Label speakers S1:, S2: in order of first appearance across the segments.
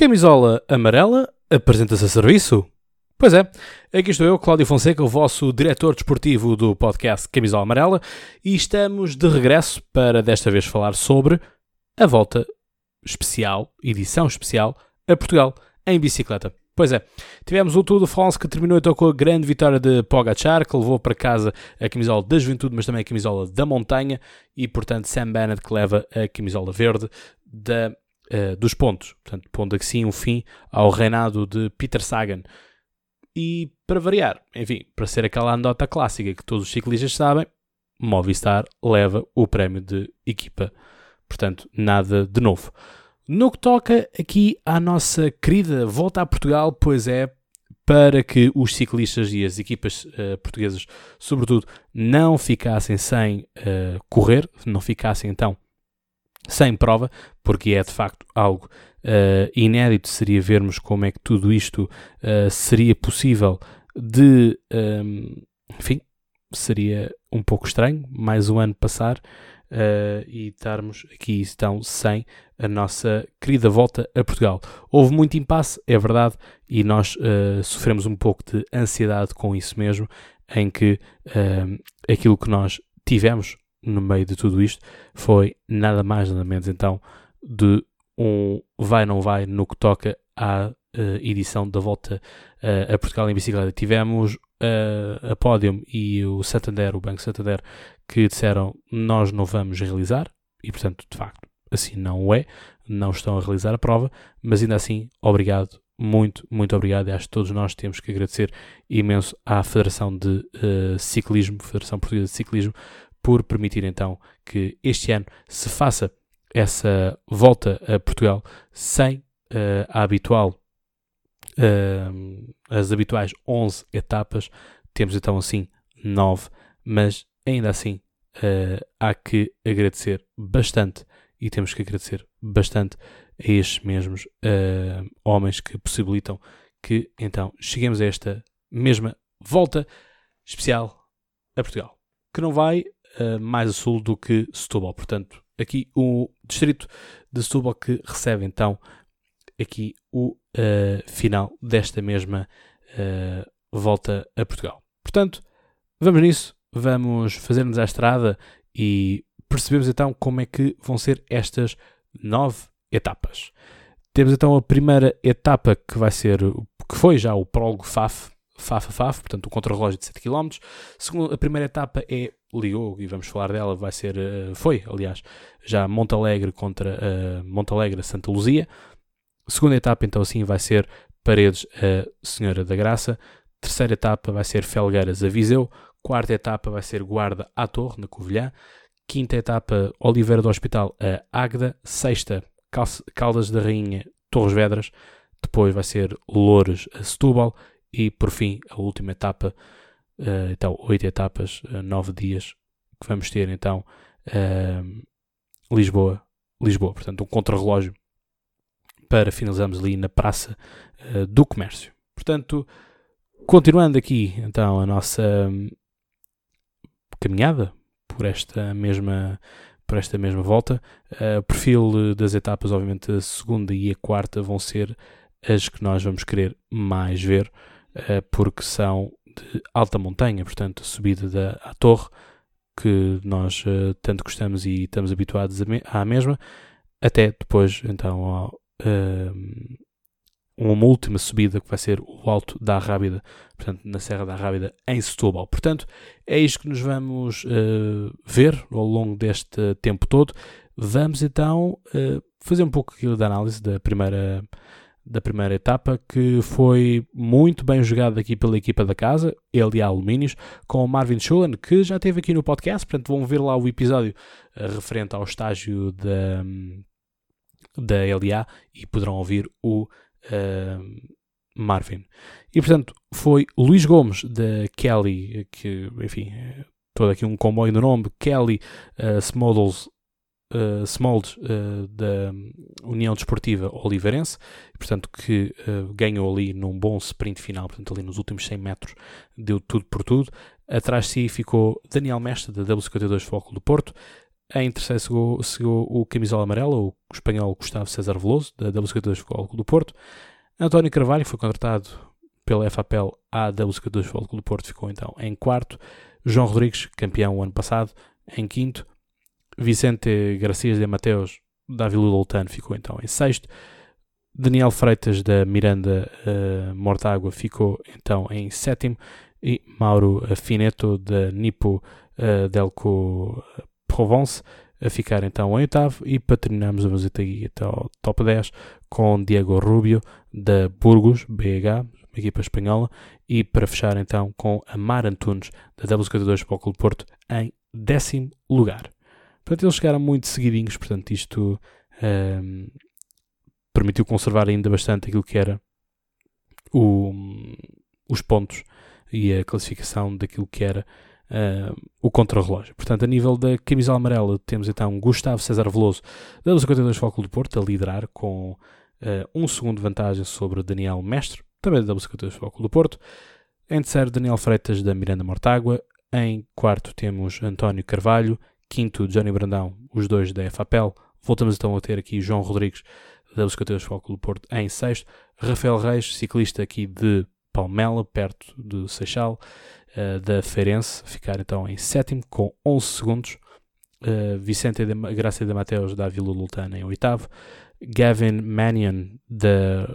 S1: Camisola amarela apresenta-se a serviço? Pois é, aqui estou eu, Cláudio Fonseca, o vosso diretor desportivo do podcast Camisola Amarela, e estamos de regresso para desta vez falar sobre a volta especial, edição especial, a Portugal em bicicleta. Pois é, tivemos o Tour de France que terminou então com a grande vitória de Pogacar, que levou para casa a camisola da juventude, mas também a camisola da montanha, e portanto Sam Bennett que leva a camisola verde da uh, dos pontos, portanto, pondo assim um fim ao reinado de Peter Sagan. E para variar, enfim, para ser aquela anedota clássica que todos os ciclistas sabem, Movistar leva o prémio de equipa. Portanto, nada de novo. No que toca aqui à nossa querida volta a Portugal, pois é para que os ciclistas e as equipas uh, portuguesas, sobretudo, não ficassem sem uh, correr, não ficassem então sem prova, porque é de facto algo uh, inédito, seria vermos como é que tudo isto uh, seria possível de, um, ehm, enfim, seria um pouco estranho, mais um ano passar uh, e estarmos aqui então sem a nossa querida volta a Portugal. Houve muito impasse, é verdade, e nós sofremos um pouco de ansiedade com isso mesmo, em que ehm, aquilo que nós tivemos no meio de tudo isto foi nada mais nada menos então de um vai não vai no que toca à uh, edição da volta uh, a Portugal em bicicleta. Tivemos uh, a Podium e o Santander, o Banco Santander, que disseram nós não vamos realizar e portanto de facto assim não é, não estão a realizar a prova, mas ainda assim obrigado muito, muito obrigado. E acho que todos nós temos que agradecer imenso à Federação de uh, Ciclismo, Federação Portuguesa de Ciclismo, por permitir então que este ano se faça essa volta a Portugal sem uh, a habitual, uh, as habituais 11 etapas. Temos então assim 9, mas ainda assim uh, há que agradecer bastante e temos que agradecer bastante a estes mesmos homens que possibilitam que então cheguemos a esta mesma volta especial a Portugal. Que não vai uh, mais a sul do que Setúbal. Portanto, aqui o distrito de Setúbal que recebe então aqui o uh, final desta mesma uh, volta a Portugal. Portanto, vamos nisso, vamos fazer-nos à estrada e percebemos então como é que vão ser estas nove etapas. Temos então a primeira etapa que vai ser, que foi já o prólogo FAF, FAF a FAF, portanto o contrarrelógio de 7 km. A primeira etapa é ligou e vamos falar dela, vai ser, uh, foi aliás, já Montalegre contra uh, Montalegre Santa Luzia. Segunda etapa então assim vai ser Paredes a Senhora da Graça. Terceira etapa vai ser Felgueiras a Viseu. Quarta etapa vai ser Guarda à Torre, na Covilhã. Quinta etapa Oliveira do Hospital a Águeda. Sexta Caldas da Rainha Torres Vedras. Depois vai ser Loures a Setúbal. E por fim, a última etapa uh, então oito etapas, uh, nove dias que vamos ter então uh, Lisboa, Lisboa, portanto um contrarrelógio para finalizarmos ali na Praça do Comércio. Portanto, continuando aqui então a nossa um, caminhada por esta mesma por esta mesma volta, o perfil das etapas, obviamente a segunda e a quarta vão ser as que nós vamos querer mais ver, porque são de alta montanha, portanto, subida da à torre, que nós uh, tanto gostamos e estamos habituados me à mesma, até depois, então, ao, uh, uma última subida que vai ser o Alto da Rábida, portanto, na Serra da Rábida, em Setúbal. Portanto, é isto que nos vamos uh, ver ao longo deste tempo todo. Vamos então uh, fazer um pouco de análise da primeira da primeira etapa, que foi muito bem jogado aqui pela equipa da casa, ele e a Alumínios, com o Marvin Schulen, que já esteve aqui no podcast, portanto vão ver lá o episódio uh, referente ao estágio da, da LA e poderão ouvir o uh, Marvin. E portanto foi Luís Gomes da Kelly, que enfim, é todo aqui um comboio do nome, Kelly uh, Smodels uh, uh, da União Desportiva Oliveirense, portanto que uh, ganhou ali num bom sprint final, portanto ali nos últimos 100 metros deu tudo por tudo. Atrás de si ficou Daniel Mestre da W52 Foco do Porto, Em terceiro chegou, chegou o camisola amarela, o espanhol Gustavo César Veloso, da WC2 Futebol Clube do Porto. António Carvalho foi contratado pela FAPEL à WC2 Futebol Clube do Porto, ficou então em quarto. João Rodrigues, campeão o ano passado, em quinto. Vicente Garcias de Mateus, da Vila ficou então em sexto. Daniel Freitas, da Miranda uh, Mortágua, ficou então em sétimo. E Mauro Fineto, da Nipo uh, Delco Provence, a ficar então em oitavo. E para terminarmos a visita aqui até ao top 10 com Diego Rubio, da Burgos, BH, uma equipa espanhola. E para fechar então com Amar Antunes, da W52 para o Clube Porto, em décimo lugar. Portanto, eles chegaram muito seguidinhos, portanto, isto um, permitiu conservar ainda bastante aquilo que era o, os pontos e a classificação daquilo que era uh, o contrarrelógio. Portanto, a nível da camisola amarela, temos então Gustavo César Veloso, da 52 Fóculo do Porto, a liderar com uh, um segundo de vantagem sobre Daniel Mestre, também da 52 Fóculo do Porto. Em terceiro, Daniel Freitas, da Miranda Mortágua. Em quarto, temos António Carvalho. Quinto, Johnny Brandão, os dois da FAPEL. Voltamos então a ter aqui João Rodrigues, da 52 Fóculo do Porto, em sexto. Rafael Reis, ciclista aqui de Palmela, perto do Seixal, uh, da Feirense, ficar então em sétimo, com 11 segundos. Uh, Vicente de Graça de Mateus, da Vila Lutana, em oitavo. Gavin Mannion, da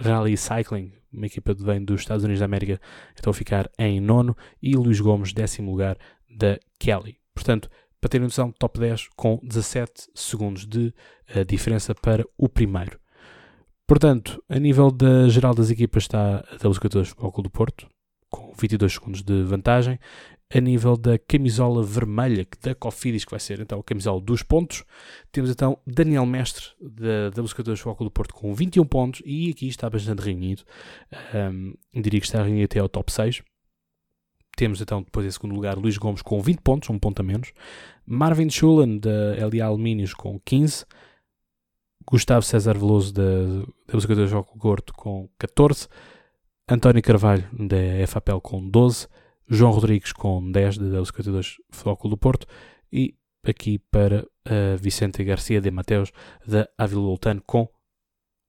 S1: Rally Cycling, uma equipa que vem dos Estados Unidos da América, então ficar em nono. E Luís Gomes, décimo lugar, da Kelly. Portanto, para terem noção, top 10 com 17 segundos de uh, diferença para o primeiro. Portanto, a nível da geral das equipas está a W14 Futebol Clube do Porto, com 22 segundos de vantagem. A nível da camisola vermelha, que da Cofidis, que vai ser então a camisola dos pontos, temos então Daniel Mestre, da W14 Futebol Clube do Porto, com 21 pontos, e aqui está bastante reunido. Um, diria que está reunido até ao top 6. Temos então depois em segundo lugar Luís Gomes com 20 pontos, um ponto a menos. Marvin Schulen da LA Alumínios com 15. Gustavo César Veloso da, da Música Jogo Gordo com 14, António Carvalho da FAPEL com 12, João Rodrigues com 10 da W52 Futebol do Porto e aqui para uh, Vicente Garcia de Mateus da Ávila com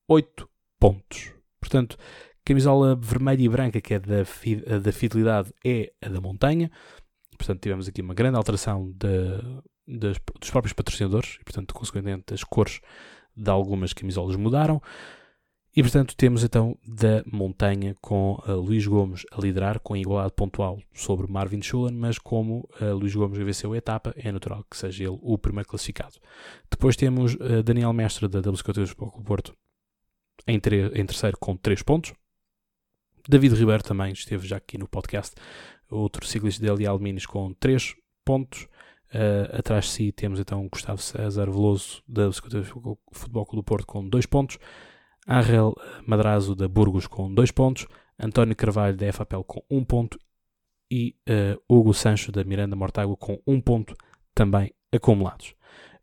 S1: 8 pontos. Portanto, camisola vermelha e branca, que é da, da fidelidade, é a da montanha. Portanto, tivemos aqui uma grande alteração de, de, dos próprios patrocinadores e, portanto, consequentemente, as cores de algumas camisolas mudaram. E portanto temos então da montanha com uh, Luís Gomes a liderar com igualdade pontual sobre Marvin Schulen, mas como uh, Luís Gomes venceu a etapa, é natural que seja ele o primeiro classificado. Depois temos uh, Daniel Mestre da do Porto em, em terceiro com 3 pontos. David Ribeiro também esteve já aqui no podcast, outro ciclista de LA Alminis com 3 pontos. Uh, atrás de si temos então Gustavo César Veloso da Futebol Clube do Porto com 2 pontos, Angel Madrazo da Burgos com 2 pontos, António Carvalho da FAPEL com 1 um ponto. E uh, Hugo Sancho da Miranda Mortágua com 1 um ponto também acumulados.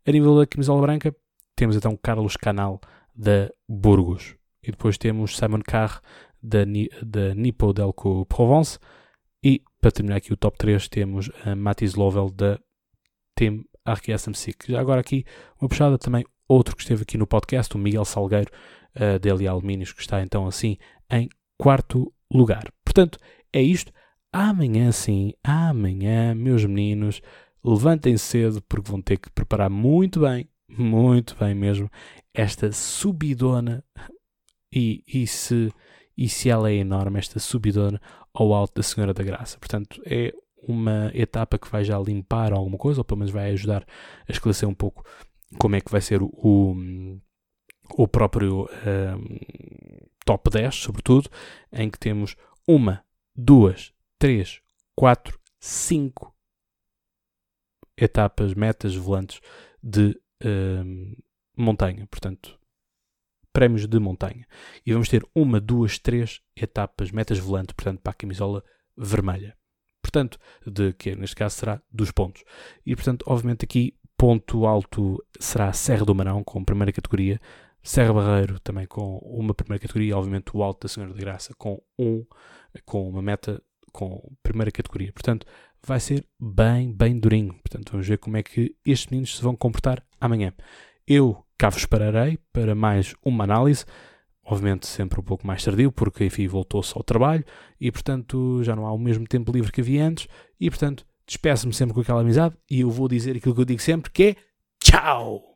S1: A nível da camisola branca temos então Carlos Canal da Burgos. E depois temos Simon Carr da, da Nipo Delco Provence e para terminar aqui o top 3 temos uh, Matis Lovell da Team RQSMC. Já agora aqui uma puxada também, outro que esteve aqui no podcast, o Miguel Salgueiro, uh, da LA Alumínios, que está então assim em quarto lugar. Portanto, é isto. Amanhã sim, amanhã, meus meninos, levantem cedo porque vão ter que preparar muito bem, muito bem mesmo, esta subidona e, e, se, e se ela é enorme, esta subidona ao alto da Senhora da Graça. Portanto, é uma etapa que vai já limpar alguma coisa, ou pelo menos vai ajudar a esclarecer um pouco como é que vai ser o, o, o próprio um, top 10, sobretudo, em que temos uma, duas, três, quatro, cinco etapas, metas volantes de um, montanha, portanto, prémios de montanha. E vamos ter uma, duas, três etapas, metas volantes, portanto, para a camisola vermelha portanto, de que neste caso será dos pontos. E portanto, obviamente aqui ponto alto será Serra do Marão com primeira categoria, Serra Barreiro também com uma primeira categoria, obviamente o Alto da Senhora de Graça com um com uma meta com primeira categoria. Portanto, vai ser bem, bem durinho. Portanto, vamos ver como é que estes meninos se vão comportar amanhã. Eu cá vos esperarei para mais uma análise, obviamente sempre um pouco mais tardio, porque enfim voltou-se ao trabalho e portanto já não há o mesmo tempo livre que havia antes e portanto despeço-me sempre com aquela amizade e eu vou dizer aquilo que eu digo sempre que é tchau!